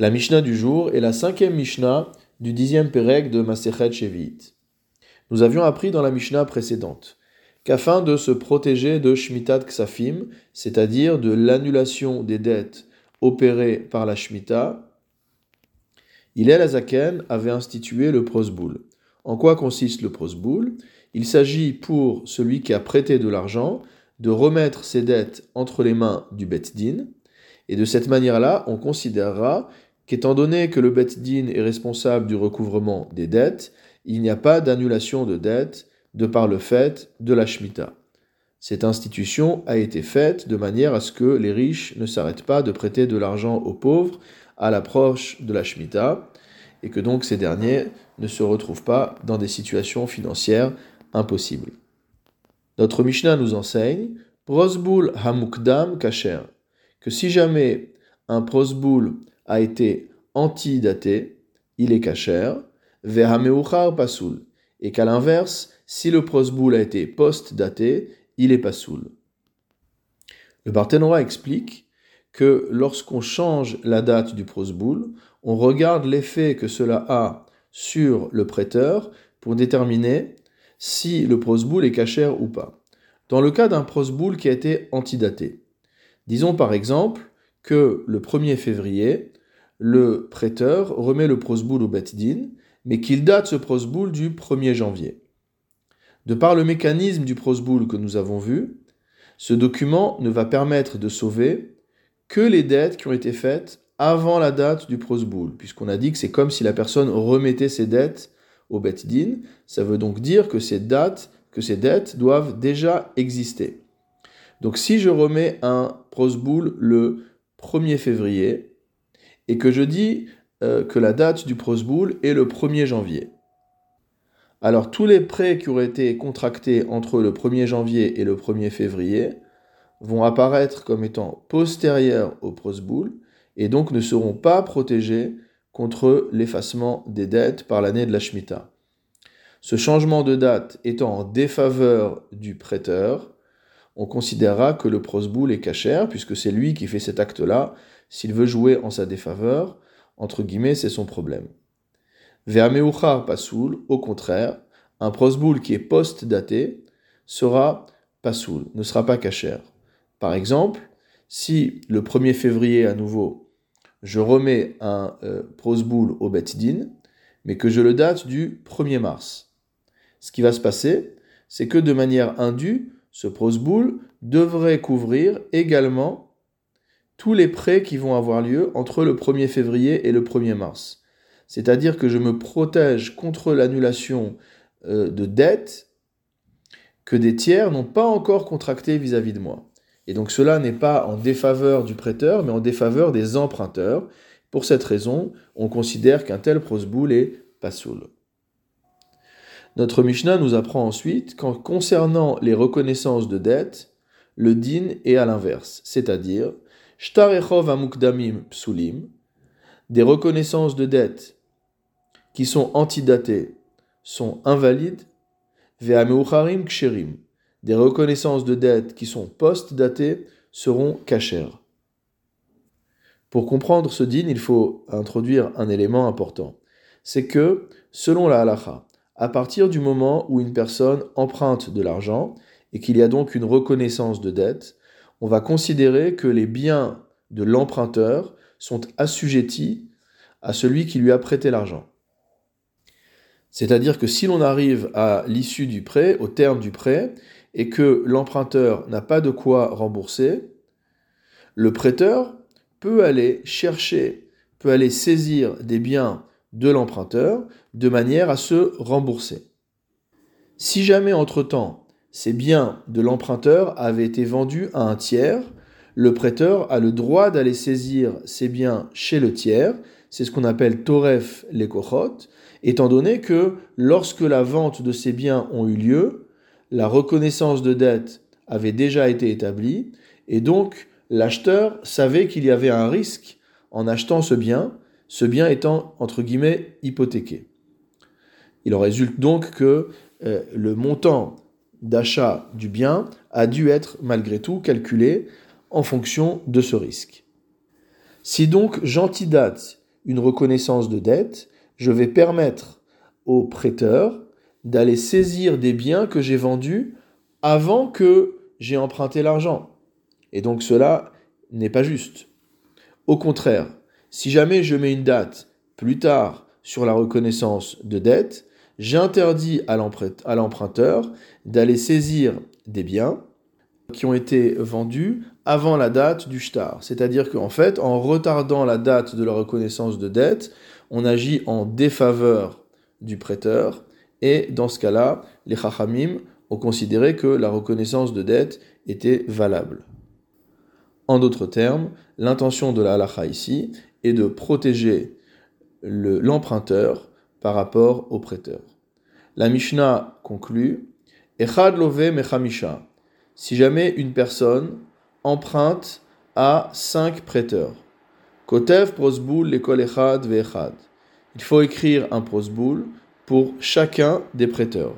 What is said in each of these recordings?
La Mishnah du jour est la cinquième Mishnah du dixième Pérec de Masechet Shevit. Nous avions appris dans la Mishnah précédente qu'afin de se protéger de Shmitat Ksafim, c'est-à-dire de l'annulation des dettes opérées par la Shemitah, Hillel Azaken avait institué le prosboul. En quoi consiste le prosboul? Il s'agit pour celui qui a prêté de l'argent de remettre ses dettes entre les mains du Bet Din, et de cette manière-là, on considérera qu'étant donné que le Bet Din est responsable du recouvrement des dettes, il n'y a pas d'annulation de dettes de par le fait de la Shemitah. Cette institution a été faite de manière à ce que les riches ne s'arrêtent pas de prêter de l'argent aux pauvres à l'approche de la Shemitah, et que donc ces derniers ne se retrouvent pas dans des situations financières impossibles. Notre Mishnah nous enseigne Prosbul Hamukdam Kacher, que si jamais un prosboul a été antidaté, il est kacher, vehameuchar pasoul, et qu'à l'inverse, si le prosboul a été post-daté, il est pasoul. Le Barthénora explique que lorsqu'on change la date du prosboul, on regarde l'effet que cela a sur le prêteur pour déterminer si le prosboul est cachère ou pas. Dans le cas d'un prosboul qui a été antidaté, disons par exemple que le 1er février, le prêteur remet le prosboul au Bet-Din, mais qu'il date ce prosboul du 1er janvier. De par le mécanisme du prosboul que nous avons vu, ce document ne va permettre de sauver que les dettes qui ont été faites avant la date du prosboul, puisqu'on a dit que c'est comme si la personne remettait ses dettes au Bet-Din. Ça veut donc dire que ces dates, que ces dettes doivent déjà exister. Donc si je remets un prosboul le 1er février, et que je dis euh, que la date du prosboul est le 1er janvier. Alors tous les prêts qui auraient été contractés entre le 1er janvier et le 1er février vont apparaître comme étant postérieurs au prosboul et donc ne seront pas protégés contre l'effacement des dettes par l'année de la Shemitah. Ce changement de date étant en défaveur du prêteur, on considérera que le prosboul est cachère, puisque c'est lui qui fait cet acte-là. S'il veut jouer en sa défaveur, entre guillemets, c'est son problème. Ve'ameuchar pasoul, au contraire, un prosboul qui est post-daté sera pasoul, ne sera pas cachère. Par exemple, si le 1er février à nouveau, je remets un euh, prosboul au Bet mais que je le date du 1er mars, ce qui va se passer, c'est que de manière indue, ce prosboul devrait couvrir également tous les prêts qui vont avoir lieu entre le 1er février et le 1er mars. C'est-à-dire que je me protège contre l'annulation euh, de dettes que des tiers n'ont pas encore contractées vis-à-vis de moi. Et donc cela n'est pas en défaveur du prêteur, mais en défaveur des emprunteurs. Pour cette raison, on considère qu'un tel prosboul est pasoul. Notre Mishnah nous apprend ensuite qu'en concernant les reconnaissances de dettes, le din est à l'inverse, c'est-à-dire shtarechov amukdamim psulim, des reconnaissances de dettes qui sont antidatées sont invalides, ve'ameucharim ksherim, des reconnaissances de dettes qui sont post-datées seront cachères. Pour comprendre ce din, il faut introduire un élément important. C'est que, selon la halacha, à partir du moment où une personne emprunte de l'argent et qu'il y a donc une reconnaissance de dette, on va considérer que les biens de l'emprunteur sont assujettis à celui qui lui a prêté l'argent. C'est-à-dire que si l'on arrive à l'issue du prêt, au terme du prêt, et que l'emprunteur n'a pas de quoi rembourser, le prêteur peut aller chercher, peut aller saisir des biens de l'emprunteur de manière à se rembourser. Si jamais entre-temps ces biens de l'emprunteur avaient été vendus à un tiers, le prêteur a le droit d'aller saisir ces biens chez le tiers, c'est ce qu'on appelle Toref les étant donné que lorsque la vente de ces biens ont eu lieu, la reconnaissance de dette avait déjà été établie, et donc l'acheteur savait qu'il y avait un risque en achetant ce bien, ce bien étant entre guillemets hypothéqué. Il en résulte donc que euh, le montant d'achat du bien a dû être malgré tout calculé en fonction de ce risque. Si donc j'antidate une reconnaissance de dette, je vais permettre au prêteur d'aller saisir des biens que j'ai vendus avant que j'ai emprunté l'argent. Et donc cela n'est pas juste. Au contraire, si jamais je mets une date plus tard sur la reconnaissance de dette, j'interdis à l'emprunteur d'aller saisir des biens qui ont été vendus avant la date du shtar. C'est-à-dire qu'en fait, en retardant la date de la reconnaissance de dette, on agit en défaveur du prêteur. Et dans ce cas-là, les chachamim ont considéré que la reconnaissance de dette était valable. En d'autres termes, l'intention de la halacha ici est de protéger l'emprunteur par rapport au prêteur. La Mishnah conclut Echad love mechamisha. Si jamais une personne emprunte à cinq prêteurs, Kotev prosboul l'école Echad ve'echad. Il faut écrire un prosboul pour chacun des prêteurs.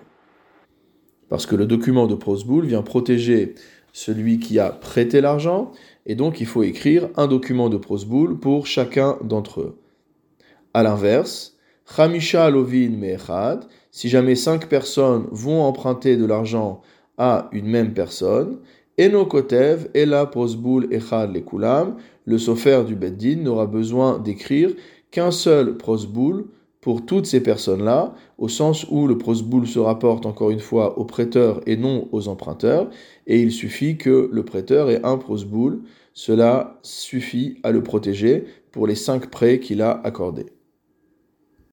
Parce que le document de prosboul vient protéger celui qui a prêté l'argent, et donc il faut écrire un document de prosboul pour chacun d'entre eux. A l'inverse, Chamisha Lovin Me'echad, si jamais cinq personnes vont emprunter de l'argent à une même personne, Eno Kotev, Ela Prosboul Echad Lekulam, le sofer du Beddin n'aura besoin d'écrire qu'un seul prosboul pour toutes ces personnes-là, au sens où le prosboul se rapporte encore une fois aux prêteurs et non aux emprunteurs, et il suffit que le prêteur ait un prosboul, cela suffit à le protéger pour les cinq prêts qu'il a accordés.